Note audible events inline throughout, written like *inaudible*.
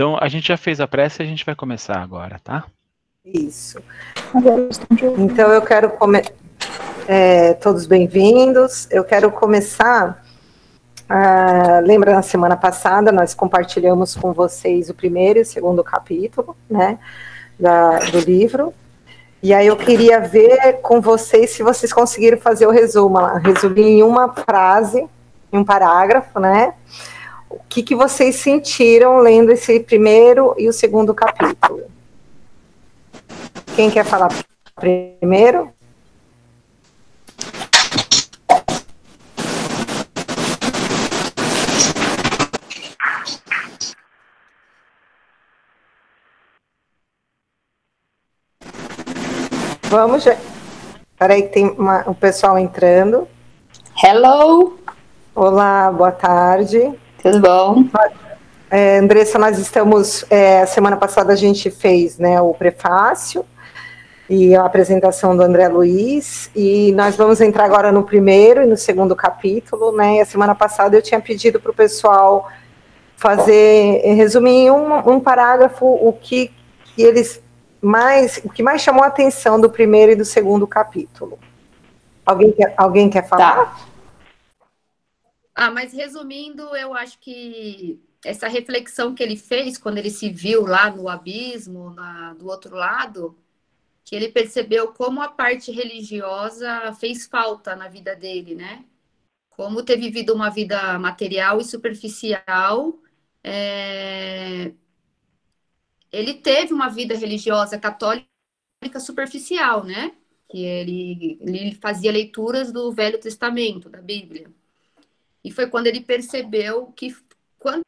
Então, a gente já fez a prece e a gente vai começar agora, tá? Isso. Então, eu quero começar. É, todos bem-vindos. Eu quero começar. Uh, lembra na semana passada nós compartilhamos com vocês o primeiro e o segundo capítulo, né, da, do livro. E aí eu queria ver com vocês se vocês conseguiram fazer o resumo resumir em uma frase, em um parágrafo, né? O que, que vocês sentiram lendo esse primeiro e o segundo capítulo? Quem quer falar primeiro? Vamos. Peraí, que tem uma, o pessoal entrando. Hello! Olá, boa tarde. Tudo bom? É, Andressa, nós estamos. É, semana passada a gente fez né, o prefácio e a apresentação do André Luiz, e nós vamos entrar agora no primeiro e no segundo capítulo, né? E a semana passada eu tinha pedido para o pessoal fazer, resumir em um, um parágrafo o que, que eles mais, o que mais chamou a atenção do primeiro e do segundo capítulo. Alguém quer, alguém quer falar? Tá. Ah, mas resumindo, eu acho que essa reflexão que ele fez quando ele se viu lá no abismo, na, do outro lado, que ele percebeu como a parte religiosa fez falta na vida dele, né? Como ter vivido uma vida material e superficial é, ele teve uma vida religiosa católica superficial, né? Que ele, ele fazia leituras do Velho Testamento, da Bíblia. E foi quando ele percebeu que quanta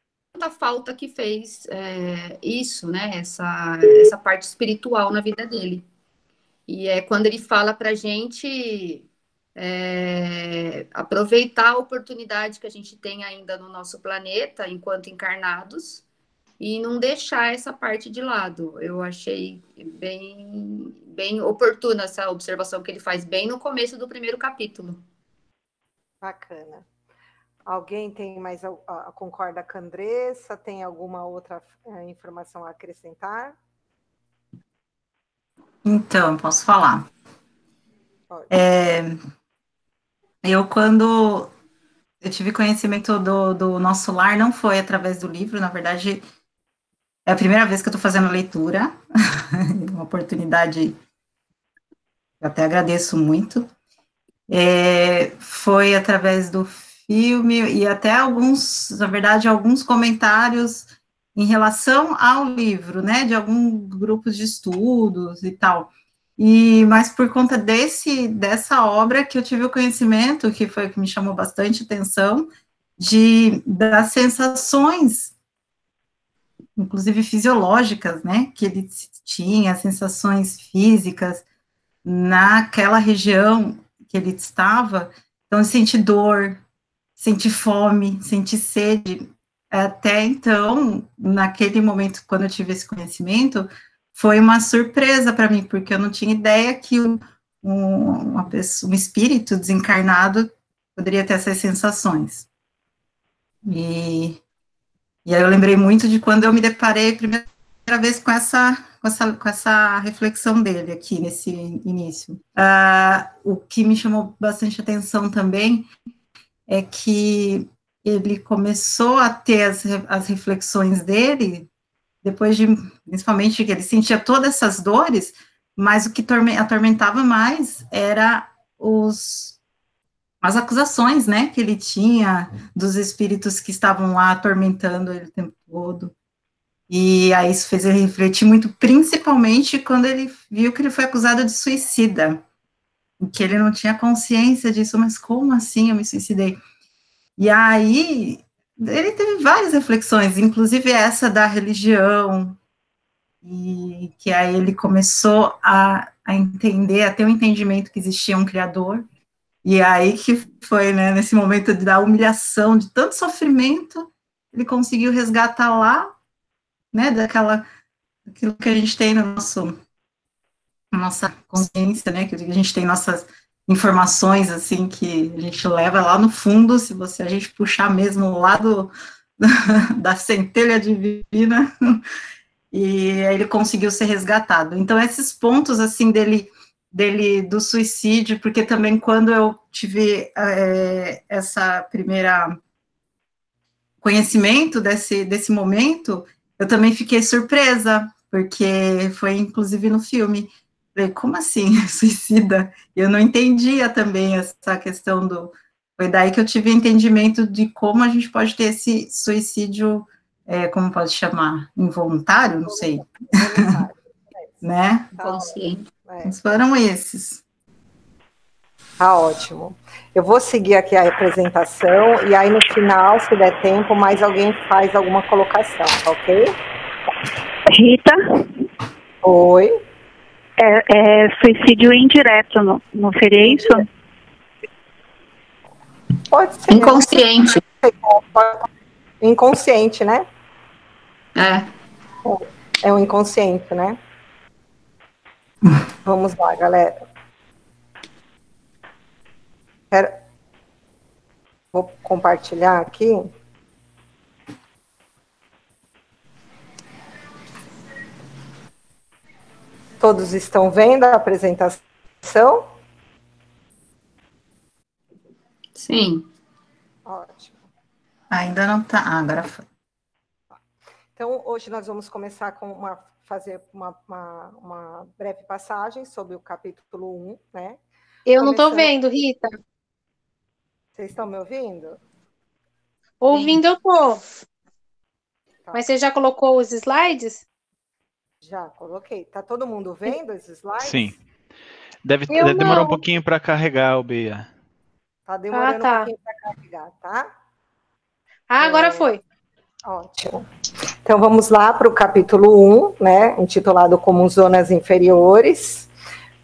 falta que fez é, isso, né? Essa, essa parte espiritual na vida dele. E é quando ele fala para gente é, aproveitar a oportunidade que a gente tem ainda no nosso planeta, enquanto encarnados, e não deixar essa parte de lado. Eu achei bem, bem oportuna essa observação que ele faz bem no começo do primeiro capítulo. Bacana. Alguém tem mais concorda com a Andressa? Tem alguma outra é, informação a acrescentar? Então, posso falar. É, eu, quando eu tive conhecimento do, do nosso lar, não foi através do livro, na verdade, é a primeira vez que eu estou fazendo leitura, *laughs* uma oportunidade eu até agradeço muito. É, foi através do filme e até alguns, na verdade, alguns comentários em relação ao livro, né, de alguns grupos de estudos e tal. E mas por conta desse dessa obra que eu tive o conhecimento, que foi que me chamou bastante atenção, de das sensações inclusive fisiológicas, né, que ele tinha, sensações físicas naquela região que ele estava, então sente dor, sente fome, sente sede. Até então, naquele momento, quando eu tive esse conhecimento, foi uma surpresa para mim, porque eu não tinha ideia que um, uma pessoa, um espírito desencarnado poderia ter essas sensações. E e aí eu lembrei muito de quando eu me deparei primeira vez com essa, com essa, com essa reflexão dele aqui nesse início. Uh, o que me chamou bastante atenção também é que ele começou a ter as, as reflexões dele depois de, principalmente, que ele sentia todas essas dores, mas o que atormentava mais era os as acusações, né, que ele tinha dos espíritos que estavam lá atormentando ele o tempo todo. E aí isso fez ele refletir muito, principalmente quando ele viu que ele foi acusado de suicida, que ele não tinha consciência disso, mas como assim eu me suicidei? E aí ele teve várias reflexões, inclusive essa da religião, e que aí ele começou a, a entender, a ter um entendimento que existia um criador, e aí que foi, né, nesse momento da humilhação, de tanto sofrimento, ele conseguiu resgatar lá, né, daquela, daquilo que a gente tem no nosso, nossa consciência, né, que a gente tem nossas informações, assim, que a gente leva lá no fundo, se você, a gente puxar mesmo lá do, *laughs* da centelha divina, *laughs* e ele conseguiu ser resgatado. Então, esses pontos, assim, dele, dele do suicídio, porque também quando eu tive é, essa primeira conhecimento desse, desse momento, eu também fiquei surpresa, porque foi inclusive no filme. Falei, como assim, *laughs* suicida? Eu não entendia também essa questão do. Foi daí que eu tive entendimento de como a gente pode ter esse suicídio, é, como pode chamar? Involuntário? Não sei. *laughs* né? Consciente. É. Foram esses. Tá ótimo. Eu vou seguir aqui a apresentação e aí no final, se der tempo, mais alguém faz alguma colocação, tá ok? Rita? Oi? É, é suicídio indireto, não, não seria isso? Pode ser. Inconsciente. Inconsciente, né? É. É o inconsciente, né? Vamos lá, galera. Vou compartilhar aqui. Todos estão vendo a apresentação? Sim. Ótimo. Ainda não tá. Ah, agora foi. Então, hoje nós vamos começar com uma fazer uma, uma, uma breve passagem sobre o capítulo 1, né? Eu não estou Começando- vendo, Rita. Vocês estão me ouvindo? Ouvindo eu tô. Tá. Mas você já colocou os slides? Já coloquei. Tá todo mundo vendo esses slides? Sim. Deve, deve demorar um pouquinho para carregar, o Bia. Tá demorando Ah, tá. um pouquinho para carregar, tá? Ah, agora É. foi. Ótimo. Então vamos lá para o capítulo 1, né, intitulado como Zonas Inferiores.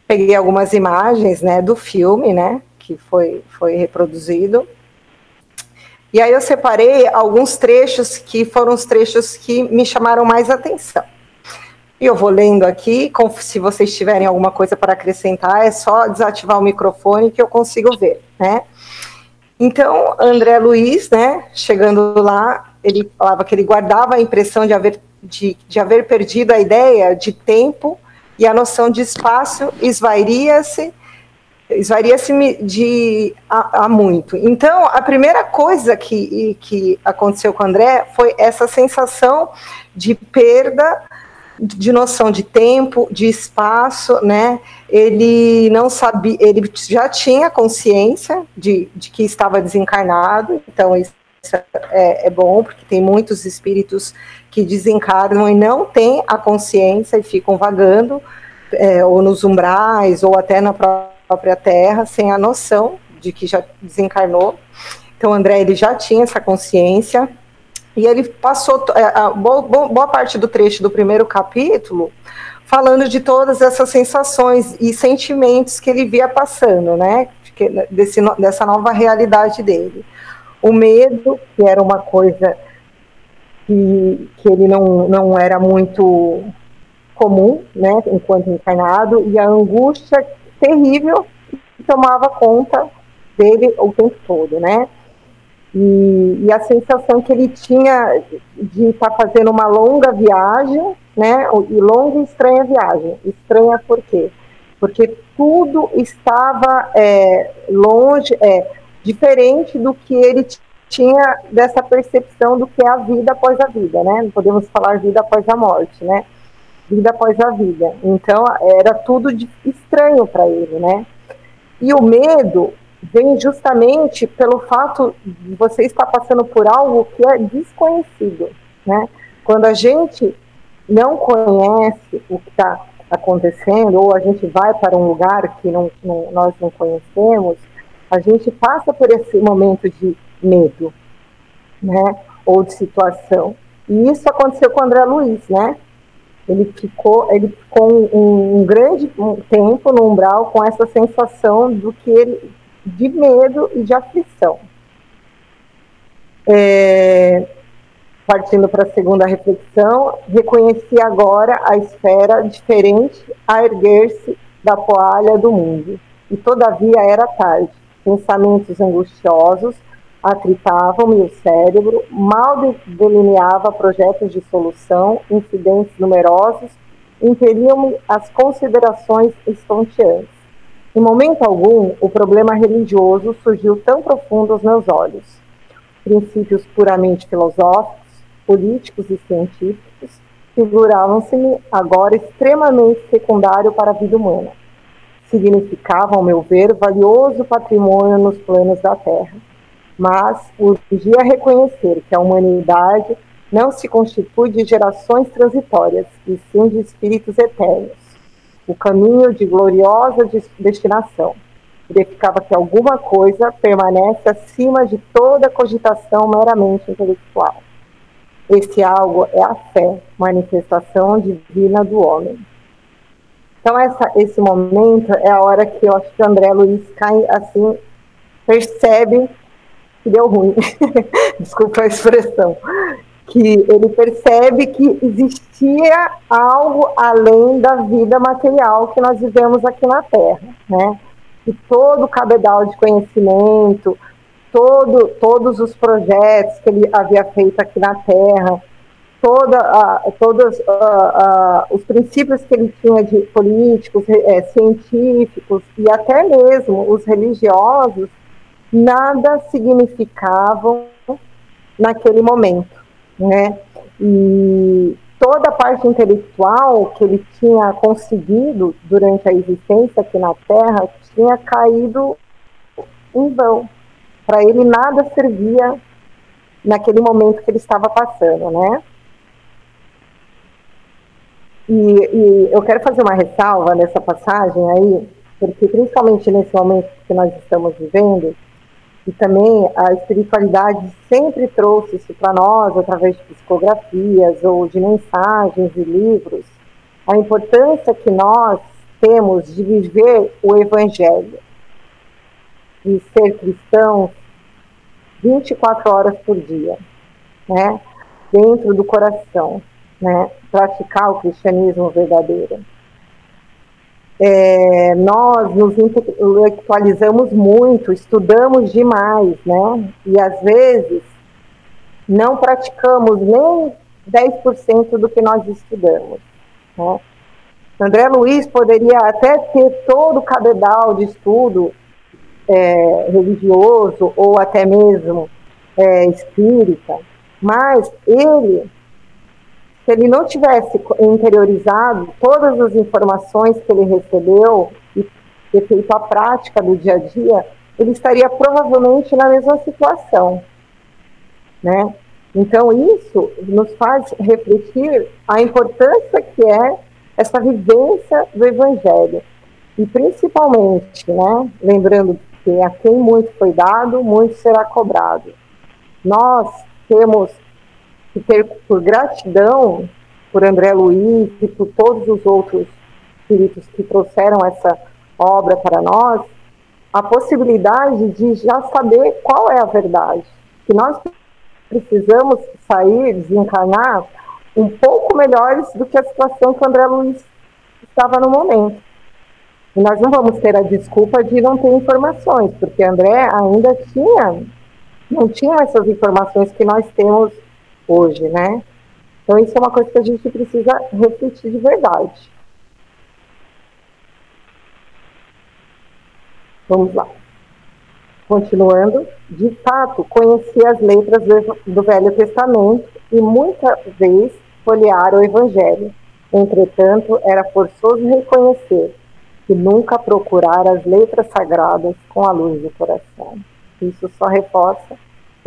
Peguei algumas imagens, né, do filme, né, que foi, foi reproduzido. E aí eu separei alguns trechos que foram os trechos que me chamaram mais atenção. E eu vou lendo aqui, se vocês tiverem alguma coisa para acrescentar, é só desativar o microfone que eu consigo ver, né? Então, André Luiz, né, chegando lá, ele falava que ele guardava a impressão de haver, de, de haver perdido a ideia de tempo e a noção de espaço esvairia-se esvairia-se de a muito. Então, a primeira coisa que, que aconteceu com o André foi essa sensação de perda de noção de tempo, de espaço, né? Ele não sabia, ele já tinha consciência de, de que estava desencarnado, então isso é, é bom, porque tem muitos espíritos que desencarnam e não têm a consciência e ficam vagando, é, ou nos umbrais, ou até na própria Terra, sem a noção de que já desencarnou. Então, André, ele já tinha essa consciência, e ele passou é, boa, boa, parte do trecho do primeiro capítulo falando de todas essas sensações e sentimentos que ele via passando, né? Desse, dessa nova realidade dele. O medo, que era uma coisa que, que ele não, não era muito comum, né, enquanto encarnado, e a angústia terrível que tomava conta dele o tempo todo, né? E, e, a sensação que ele tinha de estar tá fazendo uma longa viagem, né, e longa e estranha viagem. Estranha por quê? Porque tudo estava é, longe, é, diferente do que ele tinha dessa percepção do que é a vida após a vida, né? Não podemos falar vida após a morte, né? Vida após a vida. Então, era tudo de, estranho para ele, né? E o medo vem justamente pelo fato de você estar passando por algo que é desconhecido, né? Quando a gente não conhece o que está acontecendo ou a gente vai para um lugar que não, não, nós não conhecemos, a gente passa por esse momento de medo, né? Ou de situação. E isso aconteceu com o André Luiz, né? Ele ficou, ele ficou um, um grande tempo no umbral com essa sensação do que ele de medo e de aflição. É, partindo para a segunda reflexão, reconheci agora a esfera diferente a erguer-se da poalha do mundo. E todavia era tarde. Pensamentos angustiosos atritavam-me o cérebro, mal delineava projetos de solução, incidentes numerosos, impeliam-me as considerações estonteantes. Em momento algum, o problema religioso surgiu tão profundo aos meus olhos. Princípios puramente filosóficos, políticos e científicos figuravam-se-me agora extremamente secundário para a vida humana. Significavam, ao meu ver, valioso patrimônio nos planos da Terra mas urgia reconhecer que a humanidade não se constitui de gerações transitórias, e sim de espíritos eternos, o caminho de gloriosa destinação. Verificava que alguma coisa permanece acima de toda cogitação meramente intelectual. Esse algo é a fé, manifestação divina do homem. Então, essa, esse momento é a hora que eu acho que o André Luiz cai assim, percebe que deu ruim, *laughs* desculpa a expressão, que ele percebe que existia algo além da vida material que nós vivemos aqui na Terra, né? E todo o cabedal de conhecimento, todo, todos os projetos que ele havia feito aqui na Terra, toda todos os princípios que ele tinha de políticos, é, científicos e até mesmo os religiosos, nada significavam naquele momento, né? E toda a parte intelectual que ele tinha conseguido durante a existência aqui na Terra tinha caído em vão. Para ele nada servia naquele momento que ele estava passando, né? E, e, eu quero fazer uma ressalva nessa passagem aí, porque principalmente nesse momento que nós estamos vivendo, e também a espiritualidade sempre trouxe isso para nós através de psicografias ou de mensagens e livros, a importância que nós temos de viver o evangelho, de ser cristãos 24 horas por dia, né? Dentro do coração, né? Praticar o cristianismo verdadeiro é, nós nos intelectualizamos muito, estudamos demais, né? E às vezes não praticamos nem 10% do que nós estudamos. Né? André Luiz poderia até ter todo o cabedal de estudo é, religioso ou até mesmo é, espírita, mas ele se ele não tivesse interiorizado todas as informações que ele recebeu e feito a prática do dia a dia, ele estaria provavelmente na mesma situação, né? Então isso nos faz refletir a importância que é essa vivência do Evangelho e principalmente, né? Lembrando que a quem muito foi dado, muito será cobrado. Nós temos que ter por gratidão por André Luiz e por todos os outros espíritos que trouxeram essa obra para nós, a possibilidade de já saber qual é a verdade. Que nós precisamos sair, desencarnar, um pouco melhores do que a situação que o André Luiz estava no momento. E nós não vamos ter a desculpa de não ter informações, porque André ainda tinha, não tinha essas informações que nós temos hoje, né? Então, isso é uma coisa que a gente precisa refletir de verdade. Vamos lá. Continuando, de fato, conheci as letras do Velho Testamento e muita vez folhear o Evangelho. Entretanto, era forçoso reconhecer que nunca procurar as letras sagradas com a luz do coração. Isso só reforça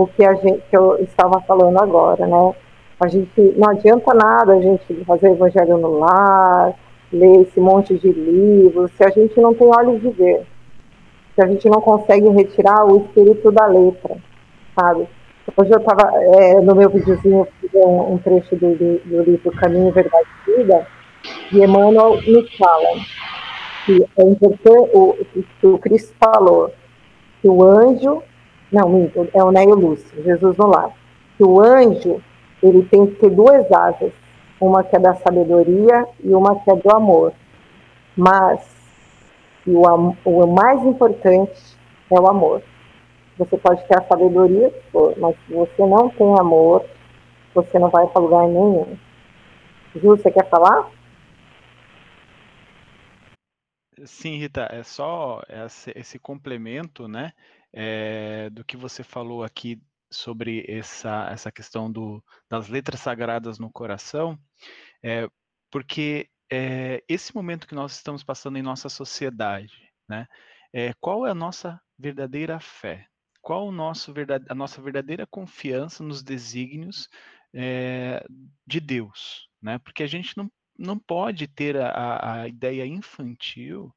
o que, a gente, que eu estava falando agora, né? A gente não adianta nada a gente fazer evangelho no lar, ler esse monte de livros, se a gente não tem olhos de ver, se a gente não consegue retirar o espírito da letra, sabe? Hoje eu estava, é, no meu videozinho, um, um trecho do, do, livro Caminho, Verdade e Vida, e Emmanuel nos fala que é importante, o, que o Cristo falou, que o anjo não, é o Neio Lúcio, Jesus no lar. Que o anjo, ele tem que ter duas asas, uma que é da sabedoria e uma que é do amor. Mas o, o mais importante é o amor. Você pode ter a sabedoria, mas se você não tem amor, você não vai para lugar nenhum. Ju, você quer falar? Sim, Rita, é só esse complemento, né, é, do que você falou aqui sobre essa, essa questão do, das letras sagradas no coração, é, porque é, esse momento que nós estamos passando em nossa sociedade, né, é, qual é a nossa verdadeira fé? Qual o nosso a nossa verdadeira confiança nos desígnios é, de Deus? Né? Porque a gente não, não pode ter a, a ideia infantil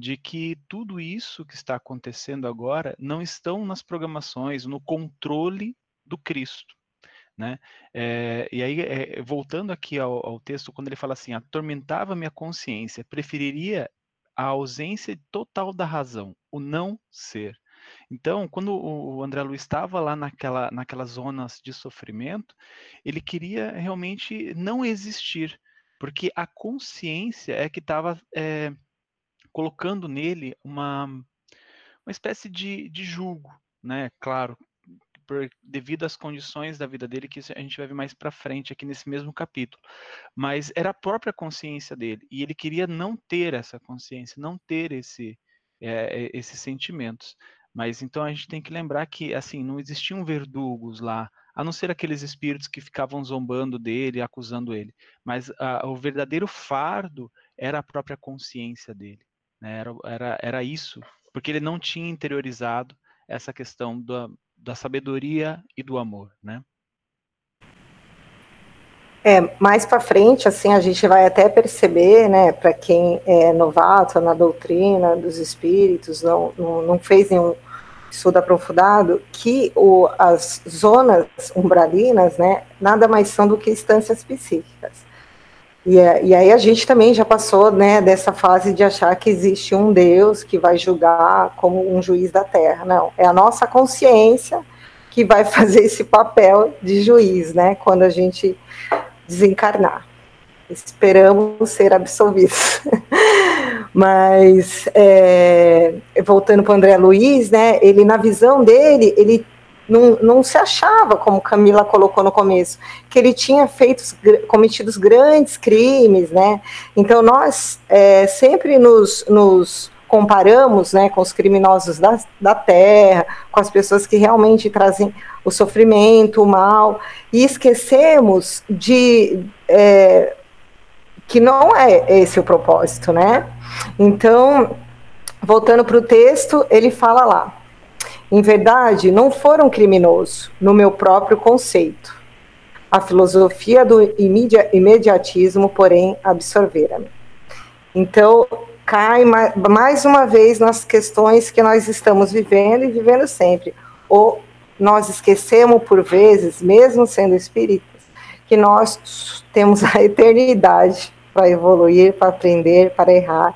de que tudo isso que está acontecendo agora não estão nas programações, no controle do Cristo. Né? É, e aí, é, voltando aqui ao, ao, texto, quando ele fala assim, atormentava minha consciência, preferiria a ausência total da razão, o não ser. Então, quando o André Luiz estava lá naquela, naquelas zonas de sofrimento, ele queria realmente não existir, porque a consciência é que estava é, colocando nele uma, uma espécie de, de julgo, né? Claro, por, devido às condições da vida dele, que a gente vai ver mais para frente aqui nesse mesmo capítulo. Mas era a própria consciência dele, e ele queria não ter essa consciência, não ter esse, é, esses sentimentos. Mas então a gente tem que lembrar que assim não existiam verdugos lá, a não ser aqueles espíritos que ficavam zombando dele, acusando ele. Mas a, o verdadeiro fardo era a própria consciência dele. Né? Era, era, era isso, porque ele não tinha interiorizado essa questão da, da sabedoria e do amor, né? É, mais para frente, assim, a gente vai até perceber, né, para quem é novato na doutrina dos espíritos, não, não, não fez nenhum estudo aprofundado, que o, as zonas umbralinas, né, nada mais são do que instâncias psíquicas. E, é, e, aí a gente também já passou né, dessa fase de achar que existe um Deus que vai julgar como um juiz da terra. Não, é a nossa consciência que vai *laughs* fazer esse papel de juiz, né, quando a gente desencarnar. Esperamos ser absolvidos. *laughs* Mas, é, voltando para o André Luiz, né, ele, na visão dele, ele não, não se achava, como Camila colocou no começo, que ele tinha feito, cometido grandes crimes, né? Então nós é, sempre nos, nos comparamos né, com os criminosos da, da terra, com as pessoas que realmente trazem o sofrimento, o mal, e esquecemos de é, que não é esse o propósito, né? Então, voltando para o texto, ele fala lá: em verdade, não foram criminosos, no meu próprio conceito. A filosofia do imediatismo, porém, absorvera-me. Então, cai mais uma vez nas questões que nós estamos vivendo e vivendo sempre. Ou nós esquecemos, por vezes, mesmo sendo espíritas, que nós temos a *laughs* eternidade para evoluir, para aprender, para errar.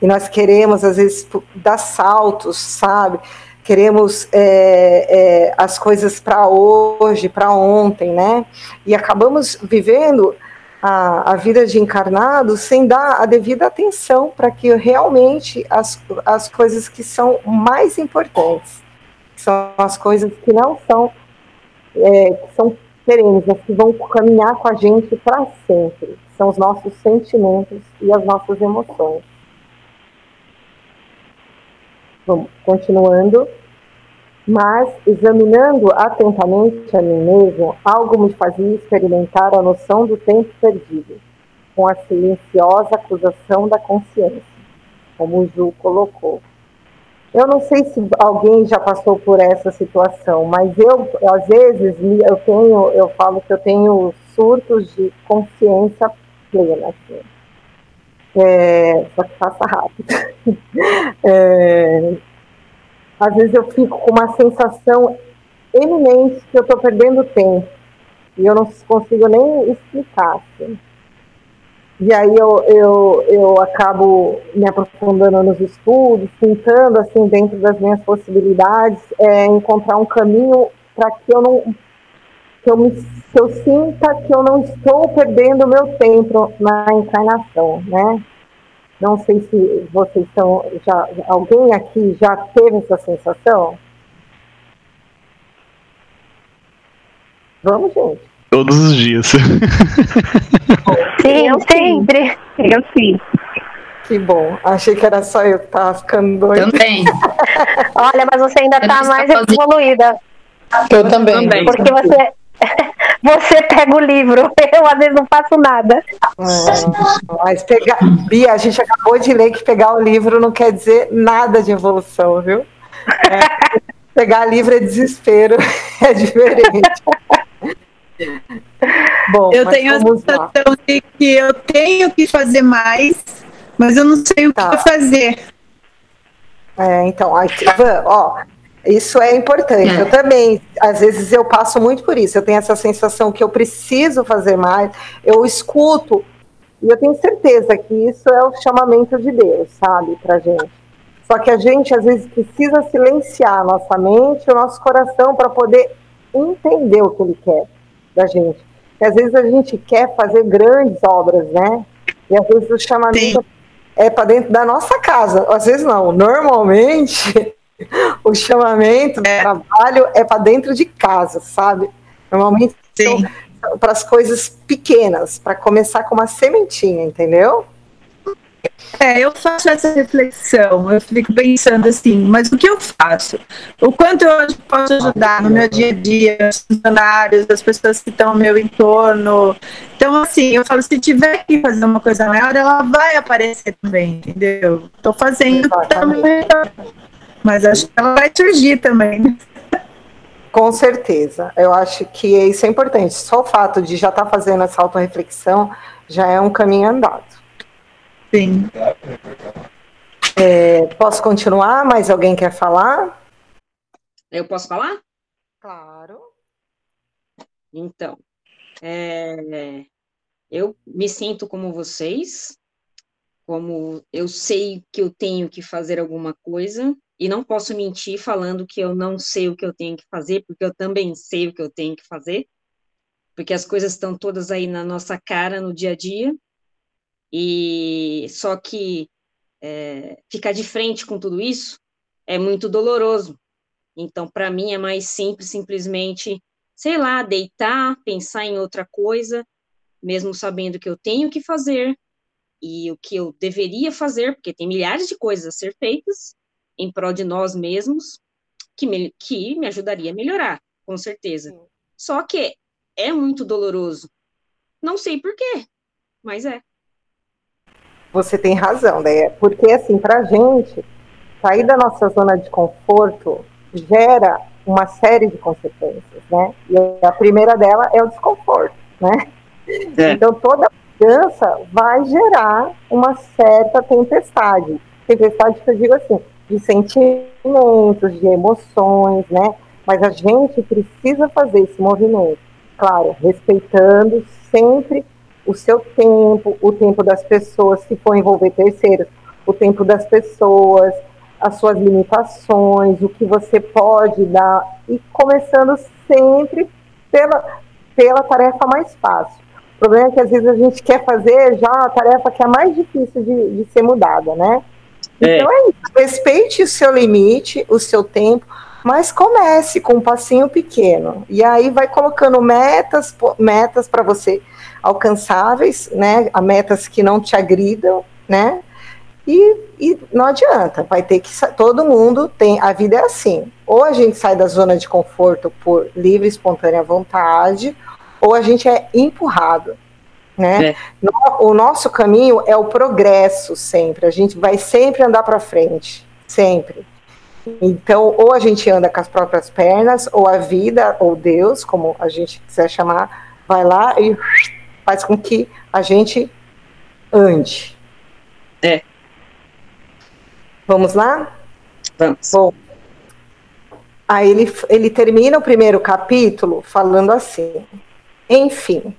E nós queremos, às vezes, dar saltos, sabe? Queremos é, é, as coisas para hoje, para ontem, né? E acabamos vivendo a, a, vida de encarnado sem dar a devida atenção para que realmente as, as coisas que são mais importantes, são as coisas que não são, é, que são perenes, mas que vão caminhar com a gente para sempre, são os nossos sentimentos e as nossas emoções. Vamos, continuando. Mas, examinando atentamente a mim mesmo, algo me fazia experimentar a noção do tempo perdido, com a silenciosa acusação da consciência, como o Ju colocou. Eu não sei se alguém já passou por essa situação, mas eu, às vezes, eu tenho, eu falo que eu tenho surtos de consciência plena. Assim é, só que faça rápido. *laughs* É, às vezes eu fico com uma sensação eminente que eu estou perdendo tempo. E eu não consigo nem explicar. Assim. E aí eu, eu, eu acabo me aprofundando nos estudos, tentando, assim, dentro das minhas possibilidades, é, encontrar um caminho para que eu não que eu, me, que eu sinta que eu não estou perdendo meu tempo na encarnação, né? Não sei se vocês estão já alguém aqui já teve essa sensação. Vamos, gente. Todos os dias. *laughs* Sim, eu sempre. Eu sim. Que bom. Achei que era só eu que tava ficando doida. Também. *laughs* Olha, mas você ainda Eu tá mais evoluída. Eu. Também. Porque você. *laughs* Você pega o livro, *laughs* eu às vezes não faço nada. É, mas pegar. Bia, a gente acabou de ler que pegar o livro não quer dizer nada de evolução, viu? É, *laughs* pegar livro é desespero, é diferente. Bom, Eu tenho a vamos lá. sensação de que eu tenho que fazer mais, mas eu não sei o Tá. que fazer. É, então, aí, Ivan, ó, isso é importante. É. Eu também, às vezes eu passo muito por isso. Eu tenho essa sensação que eu preciso fazer mais. Eu escuto e eu tenho certeza que isso é o chamamento de Deus, sabe, pra gente. Só que a gente às vezes precisa silenciar a nossa mente, o nosso coração para poder entender o que Ele quer da gente. Porque às vezes a gente quer fazer grandes obras, né? E às vezes o chamamento é para dentro da nossa casa. Às vezes não. Normalmente o chamamento do trabalho é para dentro de casa, sabe? Normalmente Sim. para as coisas pequenas, para começar com uma sementinha, entendeu? É, eu faço essa reflexão, eu fico pensando assim, mas o que eu faço? O quanto eu posso ajudar no meu dia a dia, os funcionários, as pessoas que estão ao meu entorno. Então, assim, eu falo, se tiver que fazer uma coisa maior, ela vai aparecer também, entendeu? Estou fazendo Exatamente. também, mas acho que ela vai surgir também. né? Com certeza. Eu acho que isso é importante. Só o fato de já estar fazendo essa autorreflexão já é um caminho andado. Sim. É, posso continuar? Mais alguém quer falar? Eu posso falar? Claro. Então, é, eu me sinto como vocês, como eu sei que eu tenho que fazer alguma coisa, e não posso mentir falando que eu não sei o que eu tenho que fazer, porque eu também sei o que eu tenho que fazer, porque as coisas estão todas aí na nossa cara no dia a dia, e só que é, ficar de frente com tudo isso é muito doloroso. Então, para mim, é mais simples, simplesmente sei lá, deitar, pensar em outra coisa, mesmo sabendo que eu tenho que fazer e o que eu deveria fazer, porque tem milhares de coisas a ser feitas em prol de nós mesmos, que me, que me ajudaria a melhorar, com certeza. Sim. Só que é muito doloroso. Não sei por quê, mas é. Você tem razão, né? Porque, assim, pra gente, sair da nossa zona de conforto gera uma série de consequências, né? E a primeira dela é o desconforto, né? É. Então, toda mudança vai gerar uma certa tempestade. Tempestade que eu digo assim, de sentimentos, de emoções, né? Mas a gente precisa fazer esse movimento, claro, respeitando sempre o seu tempo, o tempo das pessoas, se for envolver terceiros, o tempo das pessoas, as suas limitações, o que você pode dar, e começando sempre pela, pela tarefa mais fácil. O problema é que às vezes a gente quer fazer já a tarefa que é mais difícil de, de ser mudada, né? É. Então é isso, respeite o seu limite, o seu tempo, mas comece com um passinho pequeno. E aí vai colocando metas, metas para você alcançáveis, né? Metas que não te agridam, né? E, e não adianta, vai ter que todo mundo tem, a vida é assim. Ou a gente sai da zona de conforto por livre espontânea vontade, ou a gente é empurrado, né? É. O nosso caminho é o progresso sempre. A gente vai sempre andar para frente, sempre. Então, ou a gente anda com as próprias pernas, ou a vida, ou Deus, como a gente quiser chamar, vai lá e faz com que a gente ande. É. Vamos lá? Vamos. Bom, aí ele, ele termina o primeiro capítulo falando assim: Enfim,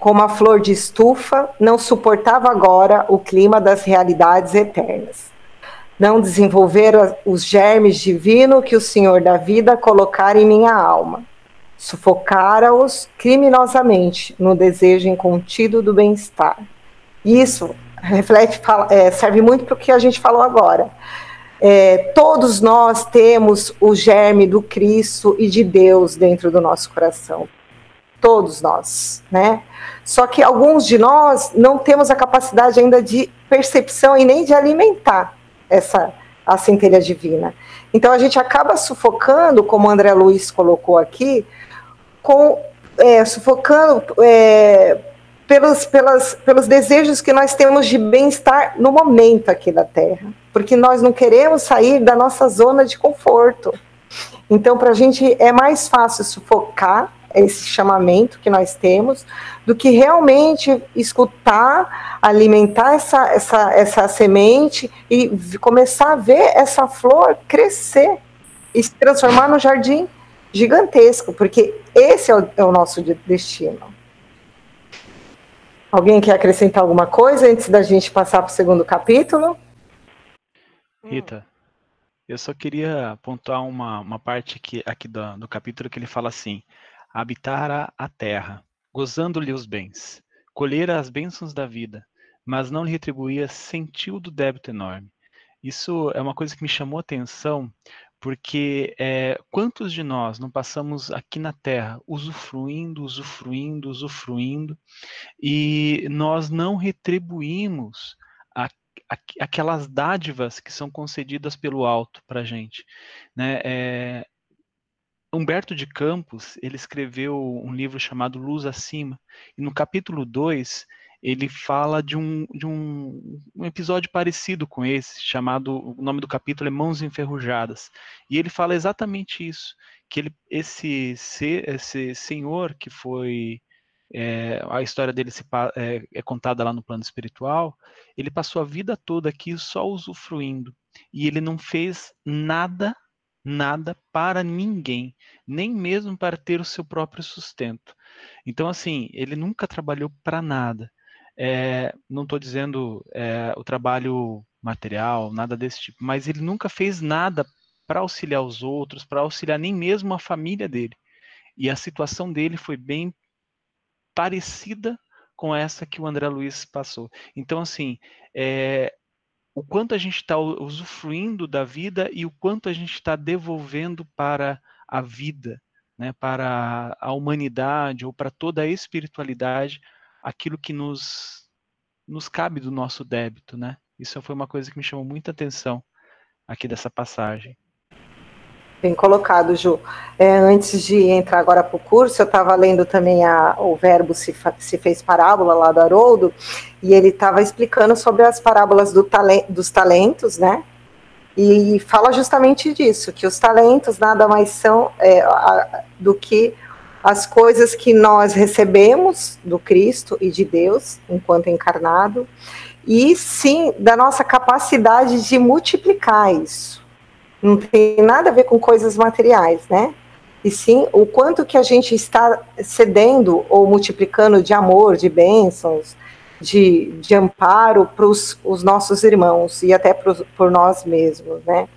como a flor de estufa, não suportava agora o clima das realidades eternas. Não desenvolveram os germes divinos que o Senhor da vida colocara em minha alma. Sufocara-os criminosamente no desejo incontido do bem-estar. Isso reflete, é, serve muito para o que a gente falou agora. É, todos nós temos o germe do Cristo e de Deus dentro do nosso coração. Todos nós, né? Só que alguns de nós não temos a capacidade ainda de percepção e nem de alimentar essa a centelha divina. Então a gente acaba sufocando, como André Luiz colocou aqui, com é, sufocando é, pelos, pelas, pelos desejos que nós temos de bem-estar no momento aqui da Terra, porque nós não queremos sair da nossa zona de conforto. Então, para a gente é mais fácil sufocar esse chamamento que nós temos, do que realmente escutar, alimentar essa, essa, essa semente e começar a ver essa flor crescer e se transformar no jardim gigantesco, porque esse é o, é o nosso destino. Alguém quer acrescentar alguma coisa antes da gente passar para o segundo capítulo? Rita, eu só queria pontuar uma, uma parte aqui, aqui do, do capítulo que ele fala assim: habitar a terra, gozando-lhe os bens, colher as bênçãos da vida, mas não lhe retribuía, sentiu do débito enorme. Isso é uma coisa que me chamou a atenção, porque é, quantos de nós não passamos aqui na Terra usufruindo, usufruindo, usufruindo, e nós não retribuímos a, a, aquelas dádivas que são concedidas pelo alto para a gente. Né? É, Humberto de Campos, ele escreveu um livro chamado Luz Acima, e no capítulo 2, ele fala de um, de um, um, episódio parecido com esse, chamado, o nome do capítulo é Mãos Enferrujadas, e ele fala exatamente isso, que ele, esse, esse senhor que foi, é, a história dele se, é, é contada lá no plano espiritual, ele passou a vida toda aqui só usufruindo, e ele não fez nada nada para ninguém, nem mesmo para ter o seu próprio sustento. Então, assim, ele nunca trabalhou para nada. É, não estou dizendo é, o trabalho material, nada desse tipo, mas ele nunca fez nada para auxiliar os outros, para auxiliar nem mesmo a família dele. E a situação dele foi bem parecida com essa que o André Luiz passou. Então, assim, é, o quanto a gente está usufruindo da vida e o quanto a gente está devolvendo para a vida, né, para a humanidade ou para toda a espiritualidade, aquilo que nos, nos cabe do nosso débito. Né? Isso foi uma coisa que me chamou muita atenção aqui dessa passagem. Bem colocado, Ju. É, antes de entrar agora para o curso, eu estava lendo também a, o verbo se, se, fez parábola lá do Haroldo, e ele estava explicando sobre as parábolas do dos talentos, né? E fala justamente disso, que os talentos nada mais são é, a, do que as coisas que nós recebemos do Cristo e de Deus enquanto encarnado, e sim da nossa capacidade de multiplicar isso não tem nada a ver com coisas materiais, né? E sim o quanto que a gente está cedendo ou multiplicando de amor, de bênçãos, de, de amparo para os nossos irmãos e até por nós mesmos, né?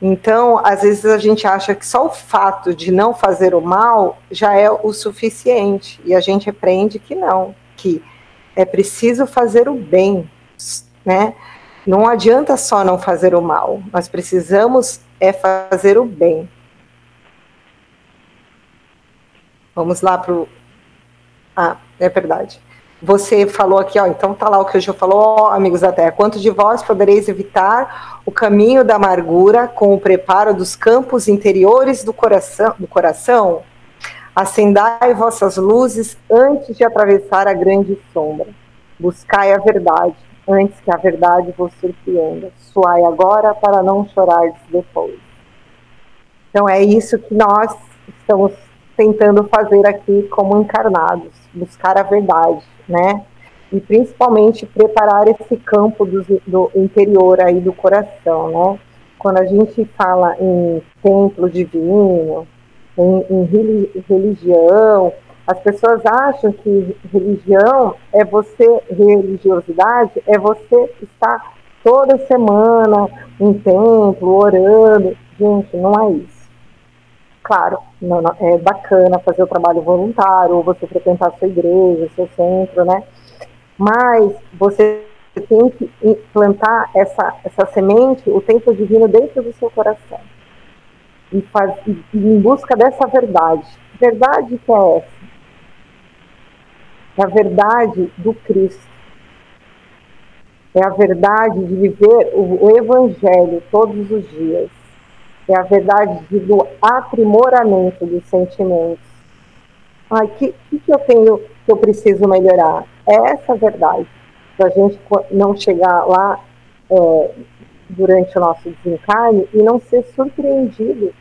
Então, às vezes a gente acha que só o fato de não fazer o mal já é o suficiente, e a gente aprende que não, que é preciso fazer o bem, né? Não adianta só não fazer o mal, nós precisamos é fazer o bem. Vamos lá para o. Ah, é verdade. Você falou aqui, ó, então tá lá o que o Gil falou, ó, amigos da Terra. Quanto de vós podereis evitar o caminho da amargura com o preparo dos campos interiores do coração? Do coração? Acendai vossas luzes antes de atravessar a grande sombra. Buscai a verdade antes que a verdade vos surpreenda. Suai agora para não chorar depois. Então é isso que nós estamos tentando fazer aqui como encarnados, buscar a verdade, né? E principalmente preparar esse campo do, do interior aí do coração, né? Quando a gente fala em templo divino, em, em religião, as pessoas acham que religião é você, religiosidade é você estar toda semana em templo, orando. Gente, não é isso. Claro, não, não, é bacana fazer o trabalho voluntário, ou você frequentar sua igreja, seu centro, né? Mas você tem que plantar essa, essa semente, o templo divino dentro do seu coração. E, faz, e, e em busca dessa verdade. Verdade que é essa? É a verdade do Cristo. É a verdade de viver o, o Evangelho todos os dias. É a verdade do aprimoramento dos sentimentos. Ai, que, que, que eu tenho que eu preciso melhorar? É essa a verdade. Para a gente não chegar lá é, durante o nosso desencarne e não ser surpreendido.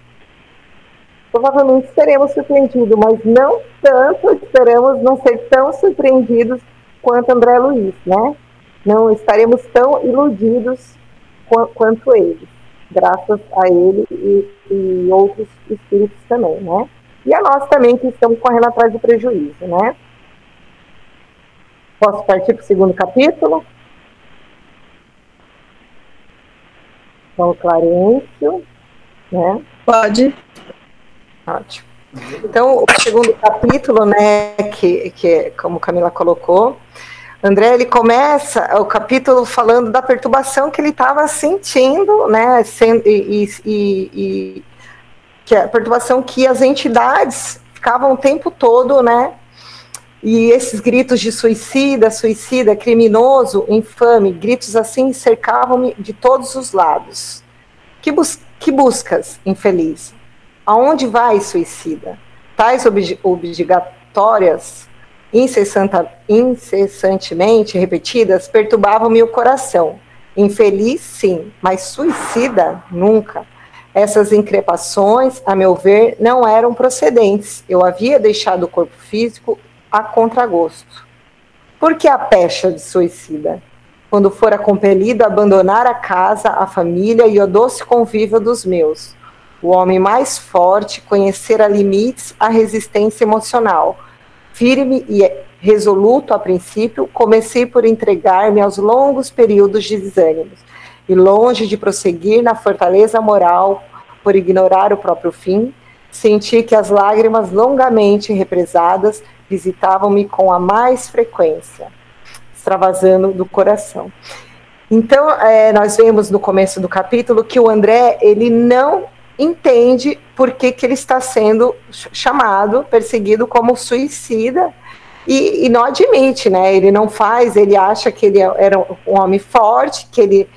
Provavelmente seremos surpreendidos, mas não tanto, esperamos não ser tão surpreendidos quanto André Luiz, né? Não estaremos tão iludidos qu quanto eles, graças a ele e, e outros espíritos também, né? E a nós também que estamos correndo atrás do prejuízo, né? Posso partir para o segundo capítulo? Então, Clarencio, né? Pode. Ótimo. Então, o segundo capítulo, né, que, que como Camila colocou, André, ele começa o capítulo falando da perturbação que ele estava sentindo, né, e, e, e, que a perturbação que as entidades ficavam o tempo todo, né, e esses gritos de suicida, suicida, criminoso, infame, gritos assim cercavam-me de todos os lados. Que, bus que buscas, infeliz? Aonde vai, suicida? Tais ob obrigatórias, incessantemente repetidas, perturbavam-me o coração. Infeliz, sim, mas suicida, nunca. Essas increpações, a meu ver, não eram procedentes. Eu havia deixado o corpo físico a contragosto. Por que a pecha de suicida? Quando fora compelido a abandonar a casa, a família e o doce convívio dos meus. O homem mais forte conhecera limites à resistência emocional. Firme e resoluto a princípio, comecei por entregar-me aos longos períodos de desânimos. E longe de prosseguir na fortaleza moral, por ignorar o próprio fim, senti que as lágrimas longamente represadas visitavam-me com a mais frequência, extravasando do coração. Então, é, nós vemos no começo do capítulo que o André, ele não entende por que, que ele está sendo chamado, perseguido como suicida, e, e, não admite, né? Ele não faz, ele acha que ele era um homem forte, que ele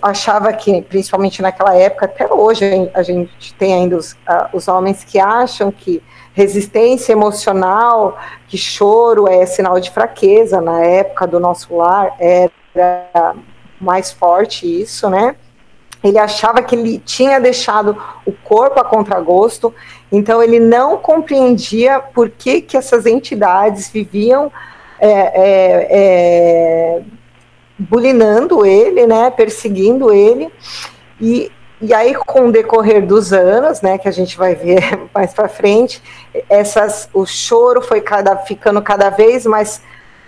achava que, principalmente naquela época, até hoje a gente tem ainda os, uh, os homens que acham que resistência emocional, que choro é sinal de fraqueza. Na época do nosso lar era mais forte isso, né? Ele achava que ele tinha deixado o corpo a contragosto, então ele não compreendia por que, que essas entidades viviam é, é, é, bulinando ele, né, perseguindo ele, e e aí, com o decorrer dos anos, né, que a gente vai ver *laughs* mais para frente, essas, o choro foi cada, ficando cada vez mais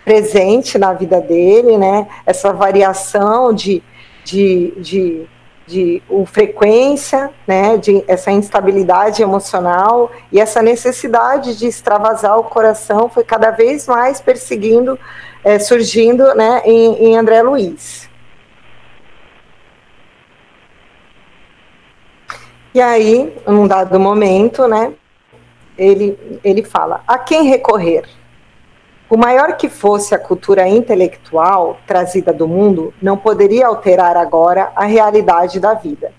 presente na vida dele, né? Essa variação de, de, de, de, de frequência, né? De essa instabilidade emocional e essa necessidade de extravasar o coração foi cada vez mais perseguindo, é, surgindo, né? Em, em André Luiz. E aí, num dado momento, né, ele, ele fala: a quem recorrer? O maior que fosse a cultura intelectual trazida do mundo, não poderia alterar agora a realidade da vida.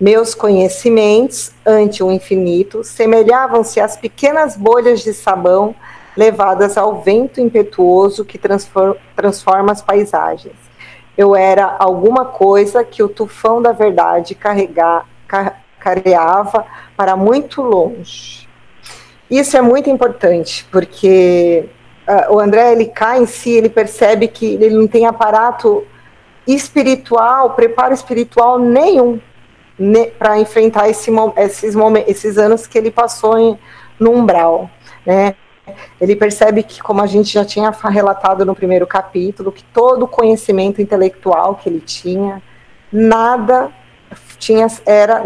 Meus conhecimentos, ante o infinito, semelhavam-se às pequenas bolhas de sabão levadas ao vento impetuoso que transforma as paisagens. Eu era alguma coisa que o tufão da verdade carregar, para muito longe. Isso é muito importante, porque uh, o André, ele cai em si, ele percebe que ele não tem aparato espiritual, preparo espiritual nenhum ne, para enfrentar esse, esses, momentos, esses anos que ele passou em, no umbral, né? Ele percebe que, como a gente já tinha relatado no primeiro capítulo, que todo o conhecimento intelectual que ele tinha, nada tinha, era,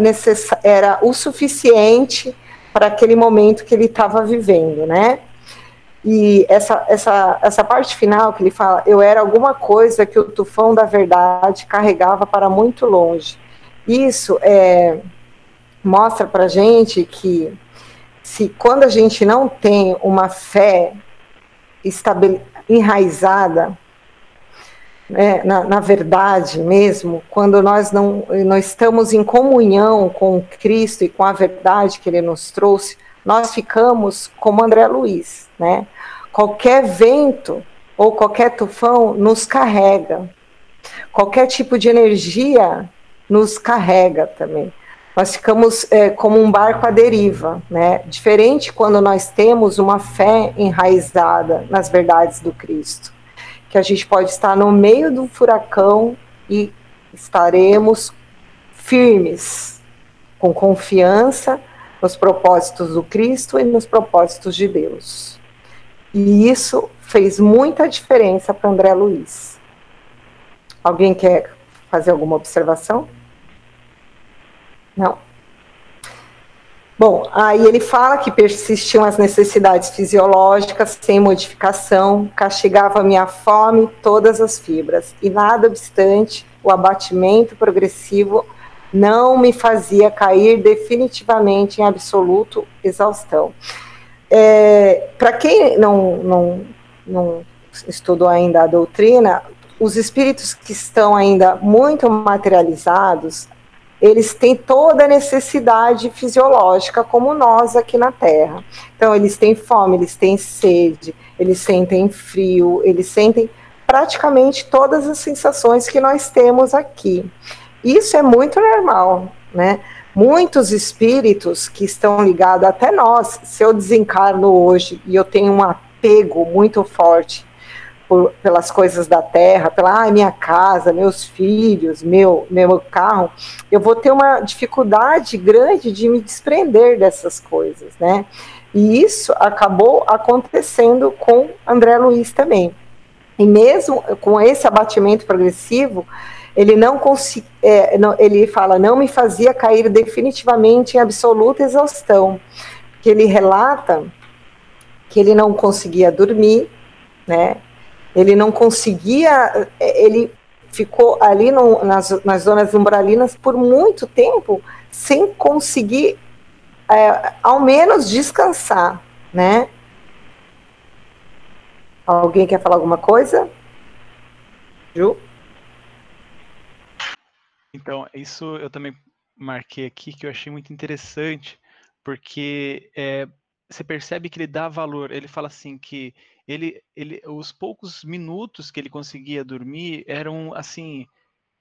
era o suficiente para aquele momento que ele estava vivendo, né? E essa, essa, essa parte final que ele fala, eu era alguma coisa que o tufão da verdade carregava para muito longe. Isso é, mostra para gente que se quando a gente não tem uma fé enraizada né, na, na, verdade mesmo, quando nós não nós estamos em comunhão com Cristo e com a verdade que Ele nos trouxe, nós ficamos como André Luiz, né? Qualquer vento ou qualquer tufão nos carrega, qualquer tipo de energia nos carrega também. Nós ficamos é, como um barco à deriva, né? Diferente quando nós temos uma fé enraizada nas verdades do Cristo que a gente pode estar no meio do furacão e estaremos firmes, com confiança nos propósitos do Cristo e nos propósitos de Deus. E isso fez muita diferença para André Luiz. Alguém quer fazer alguma observação? Não? Bom, aí ele fala que persistiam as necessidades fisiológicas sem modificação, castigava minha fome, todas as fibras, e nada obstante, o abatimento progressivo não me fazia cair definitivamente em absoluto exaustão. É, Para quem não, não, não estudou ainda a doutrina, os espíritos que estão ainda muito materializados, eles têm toda a necessidade fisiológica, como nós aqui na Terra. Então, eles têm fome, eles têm sede, eles sentem frio, eles sentem praticamente todas as sensações que nós temos aqui. Isso é muito normal, né? Muitos espíritos que estão ligados até nós, se eu desencarno hoje e eu tenho um apego muito forte por, pelas coisas da terra, pela ah, minha casa, meus filhos, meu, meu carro, eu vou ter uma dificuldade grande de me desprender dessas coisas, né? E isso acabou acontecendo com André Luiz também. E mesmo com esse abatimento progressivo, ele não conseguia, é, ele fala, não me fazia cair definitivamente em absoluta exaustão, que ele relata que ele não conseguia dormir, né? Ele não conseguia, ele ficou ali no, nas, nas zonas umbralinas por muito tempo sem conseguir, é, ao menos, descansar, né? Alguém quer falar alguma coisa? Ju? Então, isso eu também marquei aqui que eu achei muito interessante, porque é, você percebe que ele dá valor. Ele fala assim que ele, ele, os poucos minutos que ele conseguia dormir eram assim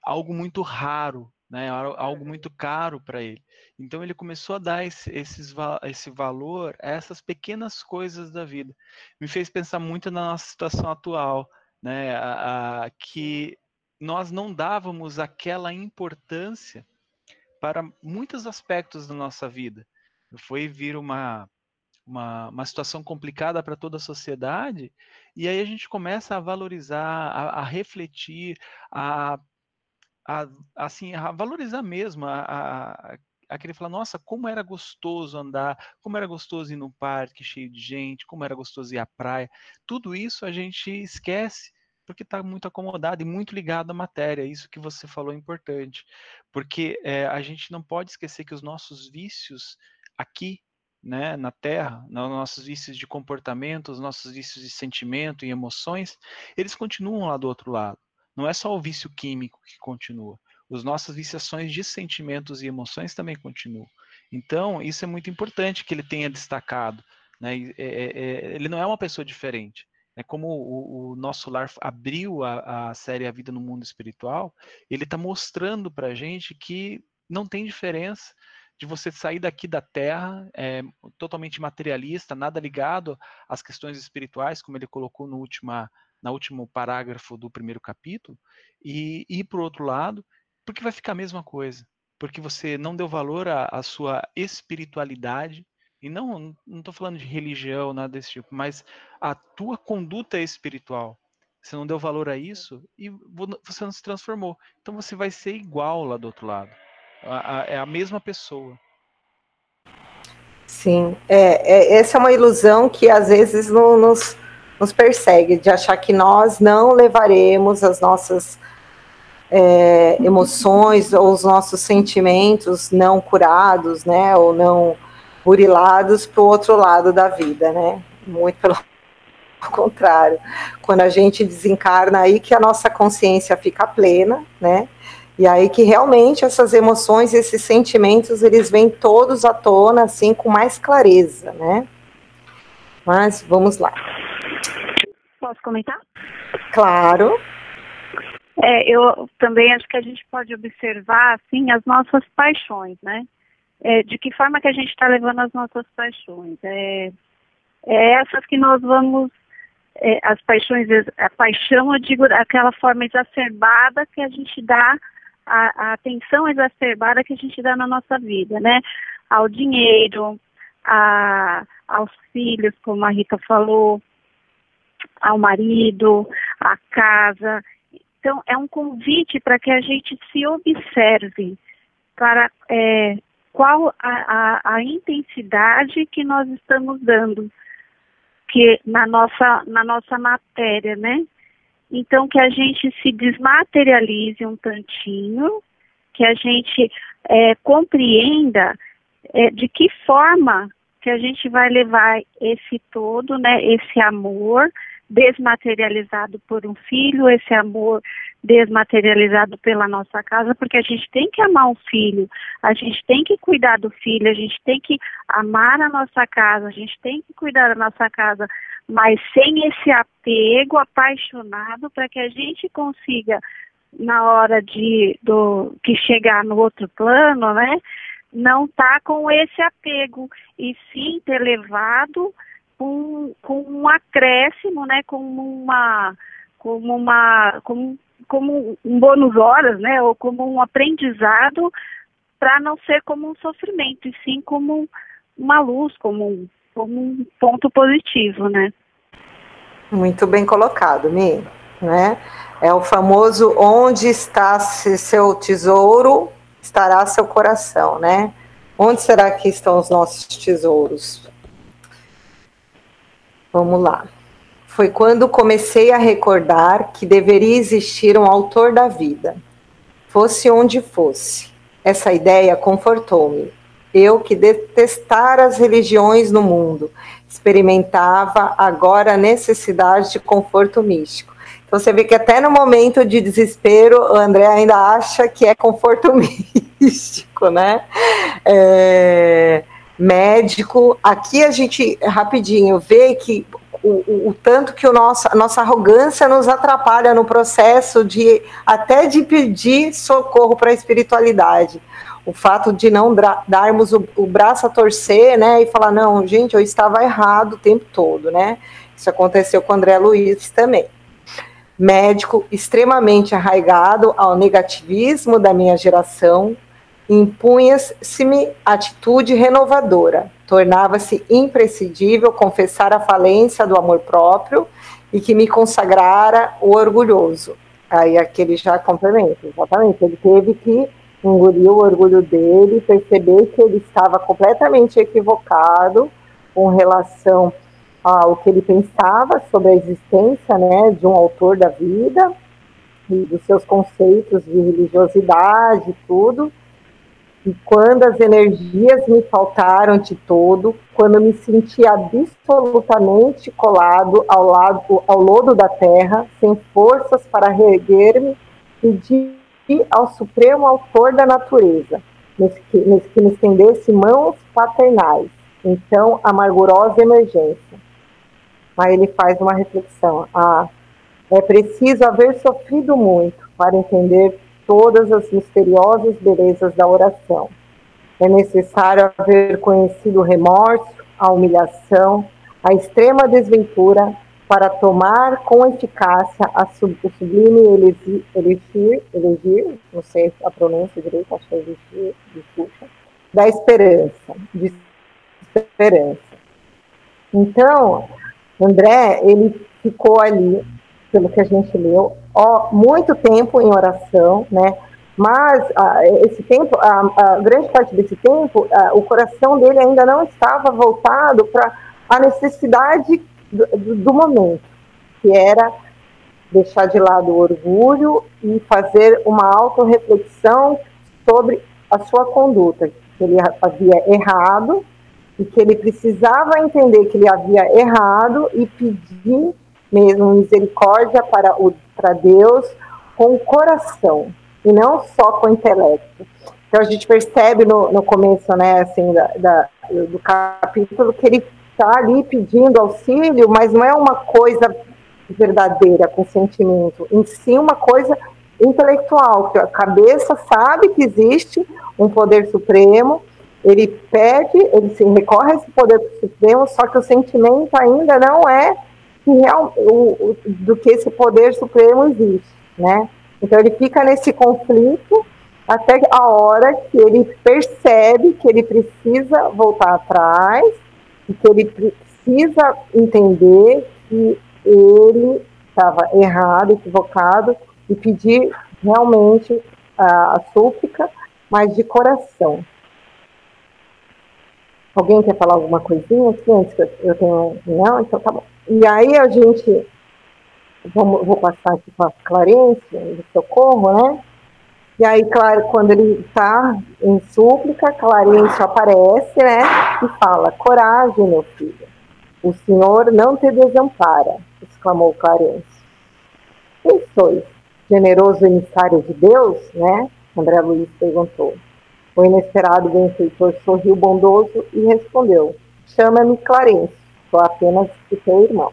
algo muito raro, né? Algo muito caro para ele. Então ele começou a dar esse, esses, esse valor a essas pequenas coisas da vida. Me fez pensar muito na nossa situação atual, né? A, a, que nós não dávamos aquela importância para muitos aspectos da nossa vida. Foi vir uma uma, uma situação complicada para toda a sociedade, e aí a gente começa a valorizar, a, a refletir, a, a, assim, a valorizar mesmo, a, a, a querer falar, nossa, como era gostoso andar, como era gostoso ir no parque cheio de gente, como era gostoso ir à praia, tudo isso a gente esquece porque está muito acomodado e muito ligado à matéria. Isso que você falou é importante, porque é, a gente não pode esquecer que os nossos vícios aqui né, na Terra, nos nossos vícios de comportamento, os nossos vícios de sentimento e emoções, eles continuam lá do outro lado. Não é só o vício químico que continua. As nossas viciações de sentimentos e emoções também continuam. Então, isso é muito importante que ele tenha destacado. Né? É, é, ele não é uma pessoa diferente. É como o, o nosso lar abriu a, a série A Vida no Mundo Espiritual, ele está mostrando para a gente que não tem diferença de você sair daqui da Terra é, totalmente materialista, nada ligado às questões espirituais, como ele colocou no na último parágrafo do primeiro capítulo, e ir para o outro lado, porque vai ficar a mesma coisa. Porque você não deu valor à sua espiritualidade, e não não estou falando de religião, nada desse tipo, mas a tua conduta espiritual. Você não deu valor a isso e você não se transformou. Então você vai ser igual lá do outro lado é a mesma pessoa. Sim, é, é, essa é uma ilusão que às vezes no, nos, nos persegue, de achar que nós não levaremos as nossas é, emoções ou os nossos sentimentos não curados, né, ou não burilados para o outro lado da vida, né, muito pelo *laughs* contrário. Quando a gente desencarna, aí que a nossa consciência fica plena, né? E aí que realmente essas emoções, esses sentimentos, eles vêm todos à tona, assim, com mais clareza, né? Mas vamos lá. Posso comentar? Claro. É, eu também acho que a gente pode observar, assim, as nossas paixões, né? É, de que forma que a gente está levando as nossas paixões. É, é essas que nós vamos é, as paixões, a paixão, eu digo, aquela forma exacerbada que a gente dá, a, a, atenção exacerbada que a gente dá na nossa vida, né? Ao dinheiro, a, aos filhos, como a Rita falou, ao marido, à casa. Então, é um convite para que a gente se observe para é, qual a, a, a intensidade que nós estamos dando que na nossa, na nossa matéria, né? Então, que a gente se desmaterialize um tantinho, que a gente é, compreenda é, de que forma que a gente vai levar esse todo, né, esse amor desmaterializado por um filho, esse amor desmaterializado pela nossa casa, porque a gente tem que amar um filho, a gente tem que cuidar do filho, a gente tem que amar a nossa casa, a gente tem que cuidar da nossa casa, mas sem esse apego apaixonado para que a gente consiga na hora de do que chegar no outro plano, né? Não tá com esse apego e sim ter levado com, com um acréscimo, né? Como uma como uma como como um bônus horas, né, ou como um aprendizado para não ser como um sofrimento, e sim como uma luz, como um, como um ponto positivo, né? Muito bem colocado, Mi, né? É o famoso onde está seu tesouro, estará seu coração, né? Onde será que estão os nossos tesouros? Vamos lá foi quando comecei a recordar que deveria existir um autor da vida, fosse onde fosse. Essa ideia confortou-me. Eu que detestara as religiões no mundo, experimentava agora a necessidade de conforto místico. Então você vê que até no momento de desespero, o André ainda acha que é conforto *laughs* místico, né? É, médico. Aqui a gente, rapidinho, vê que o, o, o, tanto que o nosso, a nossa arrogância nos atrapalha no processo de até de pedir socorro para a espiritualidade. O fato de não darmos o, o, braço a torcer, né, e falar, não, gente, eu estava errado o tempo todo, né? Isso aconteceu com André Luiz também. Médico extremamente arraigado ao negativismo da minha geração, impunha-se-me atitude renovadora. Tornava-se imprescindível confessar a falência do amor próprio e que me consagrara o orgulhoso. Aí aquele já complementa, exatamente. Ele teve que engolir o orgulho dele, perceber que ele estava completamente equivocado com relação ao que ele pensava sobre a existência né, de um autor da vida e dos seus conceitos de religiosidade e tudo, e quando as energias me faltaram de todo, quando me senti absolutamente colado ao lado ao lodo da terra, sem forças para reerguer-me, pedi ao supremo autor da natureza, que, que me estendesse mãos paternais. Então, amargurosa emergência. Aí ele faz uma reflexão. Ah, é preciso haver sofrido muito para entender todas as misteriosas belezas da oração. É necessário haver conhecido o remorso, a humilhação, a extrema desventura para tomar com eficácia sub, o sublime elegir, elegir, não sei a pronúncia direita, acho que é elegir, desculpa, da esperança, de esperança. Então, André, ele ficou ali, pelo que a gente leu, ó, muito tempo em oração, né? Mas ah, esse tempo, a, grande parte desse tempo, ah, o coração dele ainda não estava voltado para a necessidade do, do, momento, que era deixar de lado o orgulho e fazer uma autorreflexão sobre a sua conduta, que ele havia errado e que ele precisava entender que ele havia errado e pedir mesmo misericórdia para, o, para Deus com o coração e não só com o intelecto. Então a gente percebe no, no começo, né, assim, da, da, do capítulo que ele está ali pedindo auxílio, mas não é uma coisa verdadeira, com sentimento, em si uma coisa intelectual, que a cabeça sabe que existe um poder supremo, ele pede, ele se recorre a esse poder supremo, só que o sentimento ainda não é real, o, o, do que esse poder supremo existe, né? Então ele fica nesse conflito até a hora que ele percebe que ele precisa voltar atrás e que ele precisa entender que ele estava errado, equivocado e pedir realmente a, a súplica, mas de coração. Alguém quer falar alguma coisinha aqui antes que eu tenha. Não? Então tá bom. E aí a gente. Vamos, vou passar aqui para Clarence, de socorro, né? E aí, claro, quando ele está em súplica, Clarence aparece, né? E fala: Coragem, meu filho. O Senhor não te desampara, exclamou Clarence. Quem sois? Generoso emissário de Deus, né? André Luiz perguntou. O inesperado benfeitor sorriu bondoso e respondeu: Chama-me Clarence, sou apenas o teu irmão.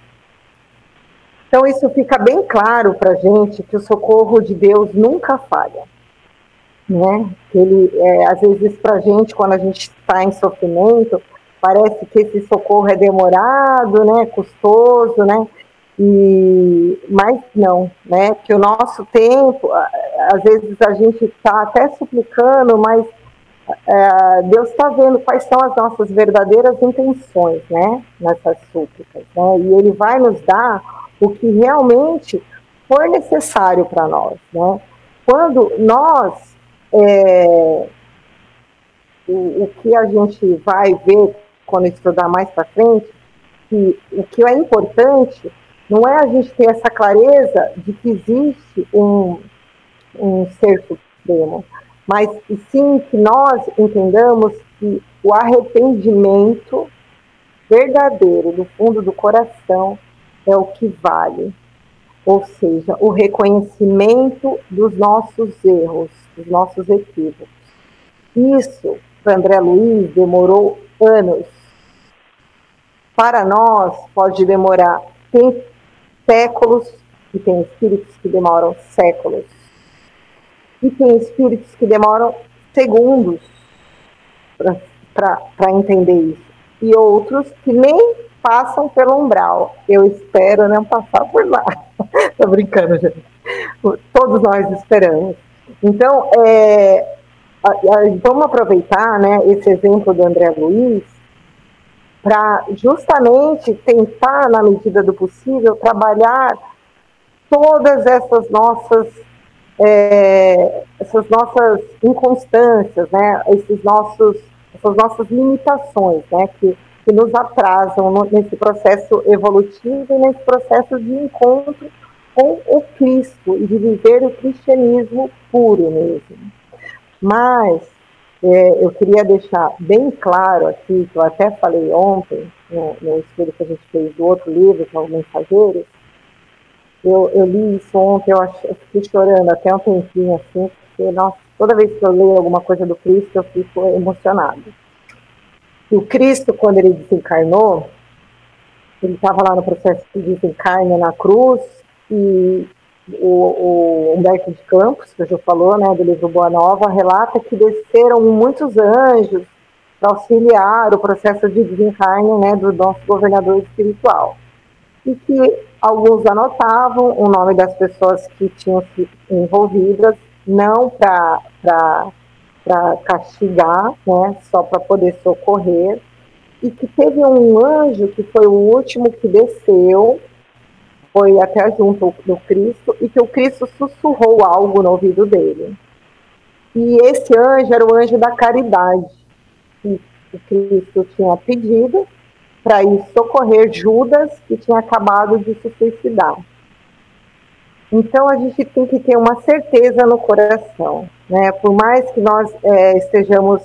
Então, isso fica bem claro para a gente que o socorro de Deus nunca falha. Né? Ele, é, às vezes, para a gente, quando a gente está em sofrimento, parece que esse socorro é demorado, né? custoso, né? E, mas não, né? Que o nosso tempo, às vezes a gente está até suplicando, mas é, Deus está vendo quais são as nossas verdadeiras intenções, né, nessas súplicas, né, e Ele vai nos dar o que realmente for necessário para nós, né. Quando nós, é, o, o, que a gente vai ver quando estudar mais para frente, que o que é importante não é a gente ter essa clareza de que existe um, um ser supremo, mas sim que nós entendamos que o arrependimento verdadeiro do fundo do coração é o que vale. Ou seja, o reconhecimento dos nossos erros, dos nossos equívocos. Isso, para André Luiz, demorou anos. Para nós, pode demorar tem séculos, e tem espíritos que demoram séculos e tem espíritos que demoram segundos para entender isso. E outros que nem passam pelo umbral. Eu espero não passar por lá. *laughs* Tô brincando, gente. Todos nós esperamos. Então, é, vamos aproveitar né, esse exemplo do André Luiz para justamente tentar, na medida do possível, trabalhar todas essas nossas é, essas nossas inconstâncias, né, esses nossos, essas nossas limitações, né, que, que nos atrasam no, nesse processo evolutivo e nesse processo de encontro com o Cristo e de viver o cristianismo puro mesmo. Mas é, eu queria deixar bem claro aqui, que eu até falei ontem, no, no estudo que a gente fez do outro livro, que é o Mensageiros, eu, eu li isso ontem, eu, ach, eu fiquei chorando até um tempinho assim, porque, nossa, toda vez que eu leio alguma coisa do Cristo, eu fico emocionado. E o Cristo, quando ele desencarnou, ele estava lá no processo de desencarne na cruz, e o, o, Humberto de Campos, que já falou, né, do livro Boa Nova, relata que desceram muitos anjos para auxiliar o processo de desencarne né, do nosso governador espiritual. E que alguns anotavam o nome das pessoas que tinham sido envolvidas, não para castigar, né, só para poder socorrer, e que teve um anjo que foi o último que desceu, foi até junto do Cristo, e que o Cristo sussurrou algo no ouvido dele. E esse anjo era o anjo da caridade, que o Cristo tinha pedido, para ir socorrer Judas, que tinha acabado de se suicidar. Então a gente tem que ter uma certeza no coração, né? Por mais que nós é, estejamos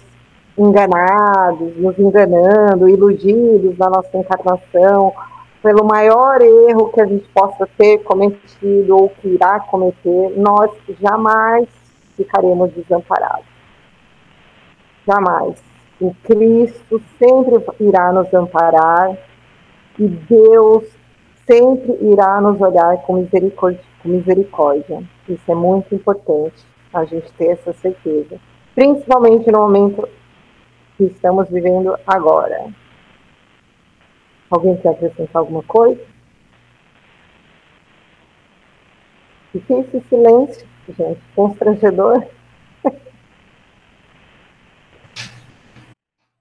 enganados, nos enganando, iludidos na nossa encarnação, pelo maior erro que a gente possa ter cometido ou que irá cometer, nós jamais ficaremos desamparados. Jamais. O Cristo sempre irá nos amparar e Deus sempre irá nos olhar com misericórdia. Com misericórdia. Isso é muito importante, a gente ter essa certeza. Principalmente no momento que estamos vivendo agora. Alguém quer acrescentar alguma coisa? O que é esse silêncio, gente? Constrangedor.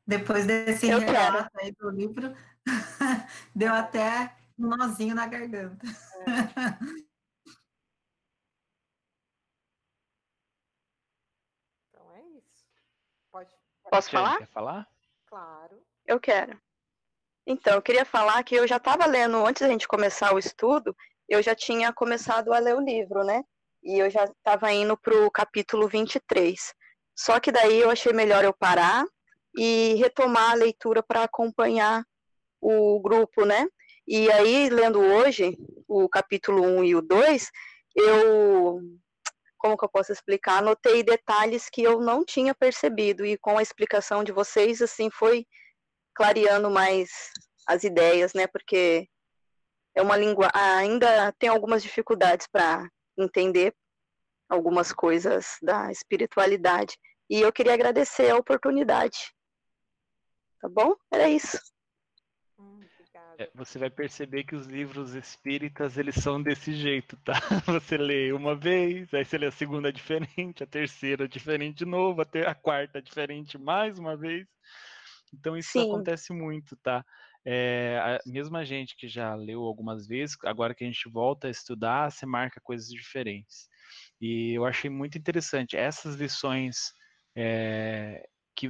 Depois desse Eu relato quero. aí do livro, *laughs* deu até um nozinho na garganta. Então é isso. Pode. Posso falar? Quer falar? Claro. Eu quero. Então, eu queria falar que eu já estava lendo, antes da gente começar o estudo, eu já tinha começado a ler o livro, né? E eu já estava indo para o capítulo 23. Só que daí eu achei melhor eu parar e retomar a leitura para acompanhar o grupo, né? E aí, lendo hoje o capítulo 1 e o 2, eu, como que eu posso explicar? Anotei detalhes que eu não tinha percebido e com a explicação de vocês, assim, foi clareando mais as ideias, né? Porque é uma língua ainda tem algumas dificuldades para entender algumas coisas da espiritualidade. E eu queria agradecer a oportunidade. Tá bom? Era isso. Hum, é, você vai perceber que os livros espíritas eles são desse jeito, tá? *laughs* Você lê uma vez, aí você lê a segunda diferente, a terceira diferente de novo, até a quarta diferente mais uma vez. Então isso Sim. acontece muito, tá? É, a, mesmo a gente que já leu algumas vezes, agora que a gente volta a estudar, você marca coisas diferentes. E eu achei muito interessante essas lições é, que,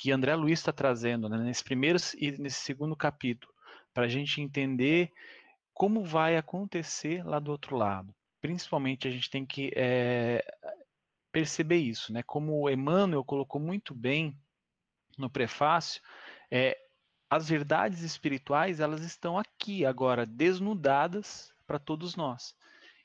que André Luiz está trazendo né, nesse primeiro e nesse segundo capítulo, para a gente entender como vai acontecer lá do outro lado. Principalmente a gente tem que é, perceber isso, né? Como o Emmanuel colocou muito bem no prefácio, é, as verdades espirituais elas estão aqui agora desnudadas para todos nós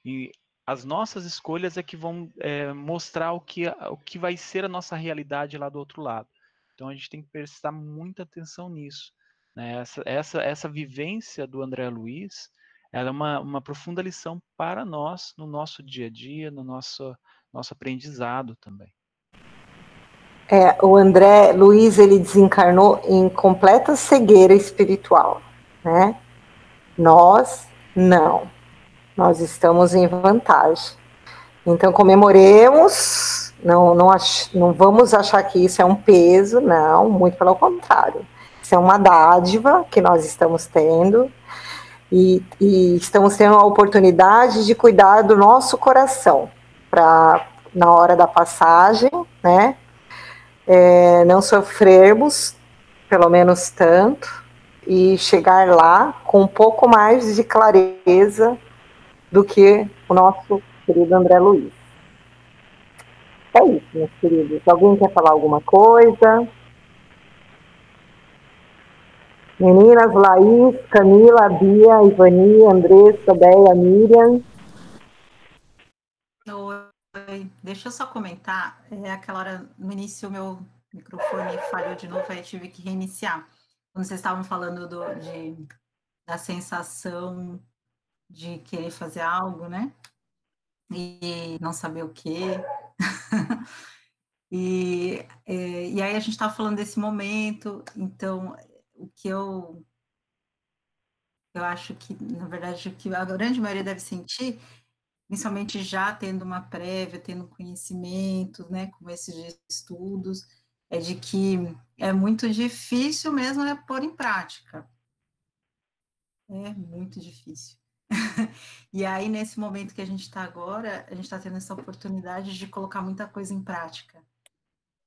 e as nossas escolhas é que vão é, mostrar o que, o que vai ser a nossa realidade lá do outro lado. Então a gente tem que prestar muita atenção nisso. Né? Essa, essa, essa vivência do André Luiz ela é uma, uma profunda lição para nós no nosso dia a dia, no nosso, nosso aprendizado também. É, o André Luiz ele desencarnou em completa cegueira espiritual, né? Nós não. Nós estamos em vantagem. Então comemoremos, não, não, ach, não vamos achar que isso é um peso, não, muito pelo contrário. Isso é uma dádiva que nós estamos tendo e, e estamos tendo a oportunidade de cuidar do nosso coração para na hora da passagem, né? é, não sofrermos, pelo menos tanto, e chegar lá com um pouco mais de clareza do que o nosso querido André Luiz. É isso, meus queridos. Alguém quer falar alguma coisa? Meninas, Laís, Camila, Bia, Ivani, Andressa, Béia, Miriam. Oi, deixa eu só comentar. É aquela hora, no início, o meu microfone falhou de novo, aí tive que reiniciar. Quando vocês estavam falando do, de, da sensação de querer fazer algo, né? E não saber o quê. *laughs* e, é, e aí a gente estava falando desse momento, então o que eu eu acho que, na verdade, o que a grande maioria deve sentir principalmente já tendo uma prévia, tendo conhecimento, né, como esses estudos, é de que é muito difícil mesmo né, pôr em prática. É muito difícil. *laughs* e aí, nesse momento que a gente está agora, a gente está tendo essa oportunidade de colocar muita coisa em prática.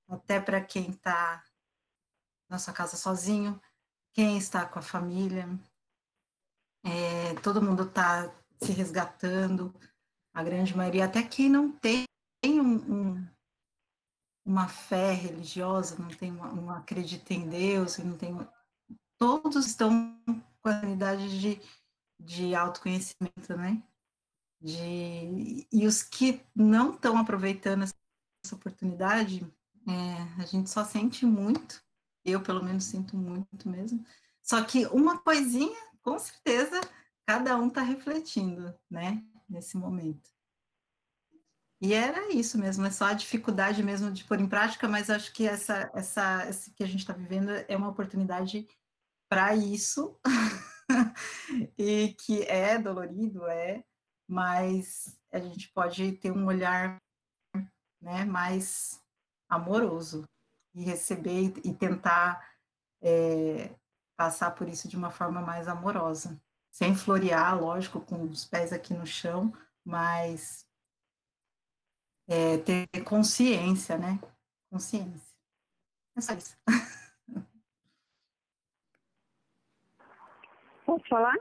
Até para quem está na sua casa sozinho, quem está com a família, é, todo mundo está se resgatando, a grande maioria, até que não tem um, um, uma fé religiosa, não tem uma, não acredita em Deus, não tem todos estão com a unidade de, de autoconhecimento, né? De, e os que não estão aproveitando essa oportunidade, é, a gente só sente muito, eu pelo menos sinto muito mesmo. Só que uma coisinha, com certeza, cada um está refletindo, né? Nesse momento. E era isso mesmo, é só a dificuldade mesmo de pôr em prática, mas acho que essa, essa, essa que a gente está vivendo é uma oportunidade para isso, *laughs* *laughs* e que é dolorido, é, mas a gente pode ter um olhar né, mais amoroso e receber e tentar é, passar por isso de uma forma mais amorosa, sem florear, lógico, com os pés aqui no chão, mas é, ter consciência, né? Consciência. É só isso. *laughs* Posso falar?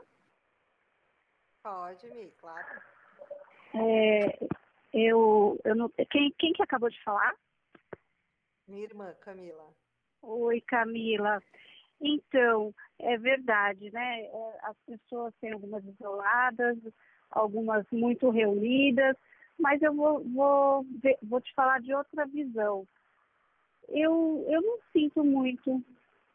Pode, Mi, claro. É, eu, eu não, quem, quem que acabou de falar? Minha irmã, Camila. Oi, Camila. Então, é verdade, né? É, as pessoas têm algumas isoladas, algumas muito reunidas, mas eu vou, vou, vou te falar de outra visão. Eu, eu não sinto muito,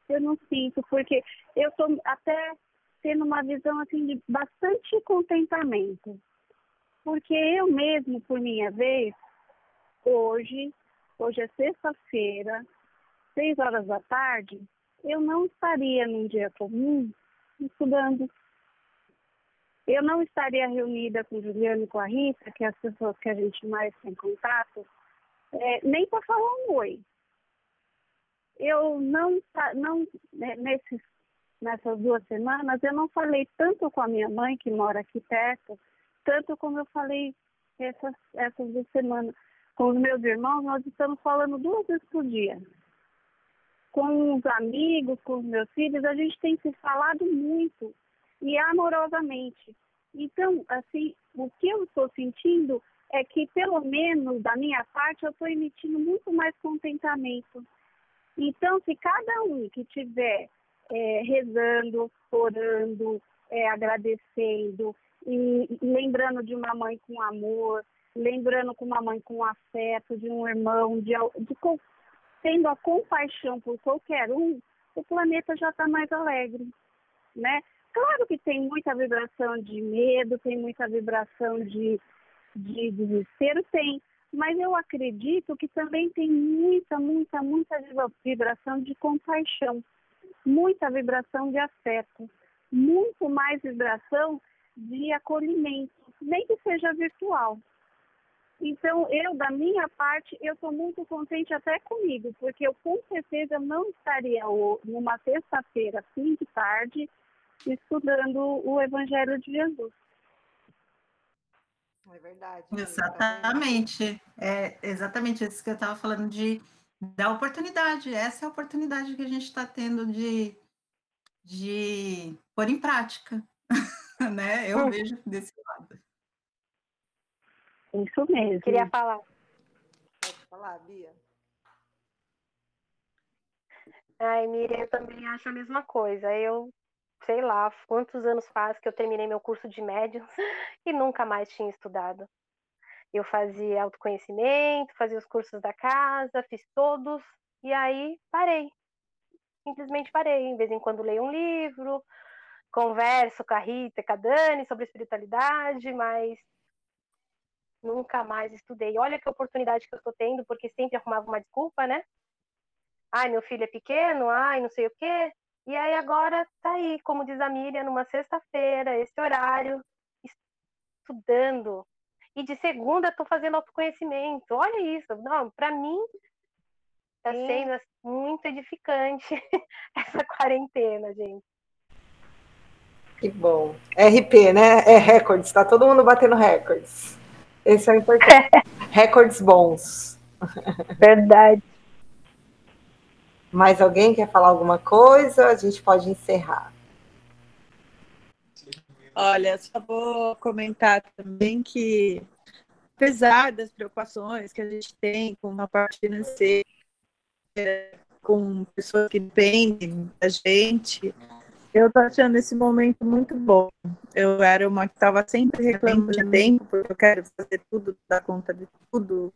eu não sinto, porque eu estou até tendo uma visão assim de bastante contentamento. Porque eu mesmo, por minha vez, hoje, hoje é sexta-feira, seis horas da tarde, eu não estaria num dia comum estudando. Eu não estaria reunida com Juliana e com a Rita, que é as pessoas que a gente mais tem contato, é, nem para falar um oi. Eu não, não né, nesses nessas duas semanas, eu não falei tanto com a minha mãe, que mora aqui perto, tanto como eu falei essas, essas duas semanas. Com os meus irmãos, nós estamos falando duas vezes por dia. Com os amigos, com os meus filhos, a gente tem se falado muito e amorosamente. Então, assim, o que eu estou sentindo é que, pelo menos da minha parte, eu estou emitindo muito mais contentamento. Então, se cada um que tiver é, rezando, orando, é, agradecendo, e, lembrando de uma mãe com amor, lembrando com uma mãe com afeto, de um irmão, de, de tendo a compaixão por qualquer um, o planeta já está mais alegre, né? Claro que tem muita vibração de medo, tem muita vibração de, de desespero, tem, mas eu acredito que também tem muita, muita, muita vibração de compaixão muita vibração de afeto, muito mais vibração de acolhimento, nem que seja virtual. Então, eu, da minha parte, eu estou muito contente até comigo, porque eu com certeza não estaria numa sexta-feira, fim de tarde, estudando o Evangelho de Jesus. É verdade. Exatamente. É exatamente isso que eu estava falando de da oportunidade. Essa é a oportunidade que a gente está tendo de, de pôr em prática, *laughs* né? Eu vejo desse lado. Isso mesmo. Queria falar. Pode falar, Bia. Ai, Miriam, eu também acho a mesma coisa. Eu, sei lá, quantos anos faz que eu terminei meu curso de médiums *laughs* e nunca mais tinha estudado. Eu fazia autoconhecimento, fazia os cursos da casa, fiz todos, e aí parei. Simplesmente parei. De vez em quando leio um livro, converso com a Rita e com a Dani sobre espiritualidade, mas nunca mais estudei. Olha que oportunidade que eu estou tendo, porque sempre arrumava uma desculpa, né? Ai, meu filho é pequeno, ai, não sei o quê. E aí agora tá aí, como diz a Miriam, numa sexta-feira, esse horário, estudando, e de segunda estou fazendo autoconhecimento. Olha isso, não, para mim está sendo assim, muito edificante *laughs* essa quarentena, gente. Que bom. RP, né? É recordes, está todo mundo batendo recordes. Esse é o importante. *laughs* recordes bons. Verdade. Mais alguém quer falar alguma coisa? A gente pode encerrar. Olha, só vou comentar também que apesar das preocupações que a gente tem com a parte financeira, com pessoas que dependem da gente, eu tô achando esse momento muito bom. Eu era uma que estava sempre reclamando de tempo, porque eu quero fazer tudo, dar conta de tudo.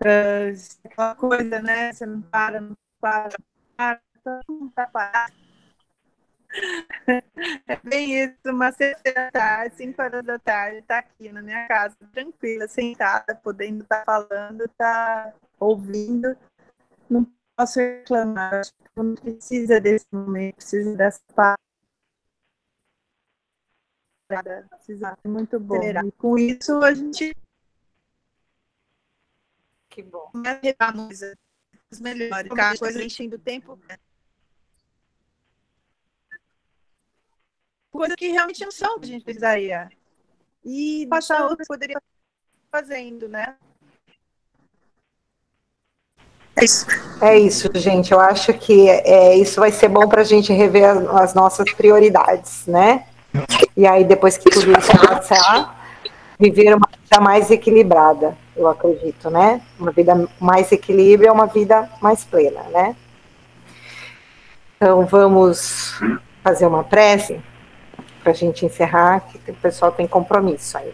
Uh, aquela coisa, né? Você não para, não para, não para, não tá parado. *laughs* É bem isso, uma sexta tarde, cinco horas da tarde, tá aqui na minha casa, tranquila, sentada, podendo estar tá falando, tá ouvindo. Não posso reclamar, acho que não precisa desse momento, precisa dessa paz. Precisa muito bom. E com isso a gente. Que bom. Os melhores, a coisa enchendo o tempo. Coisa que realmente não são que a gente precisaria. E passar outras poderia fazendo, né? É isso. É isso, gente. Eu acho que é, isso vai ser bom para a gente rever as, as, nossas prioridades, né? E aí, depois que tudo isso passar, viver uma vida mais equilibrada, eu acredito, né? Uma vida mais equilíbrio é uma vida mais plena, né? Então, vamos fazer uma prece para a gente encerrar, que o pessoal tem compromisso aí.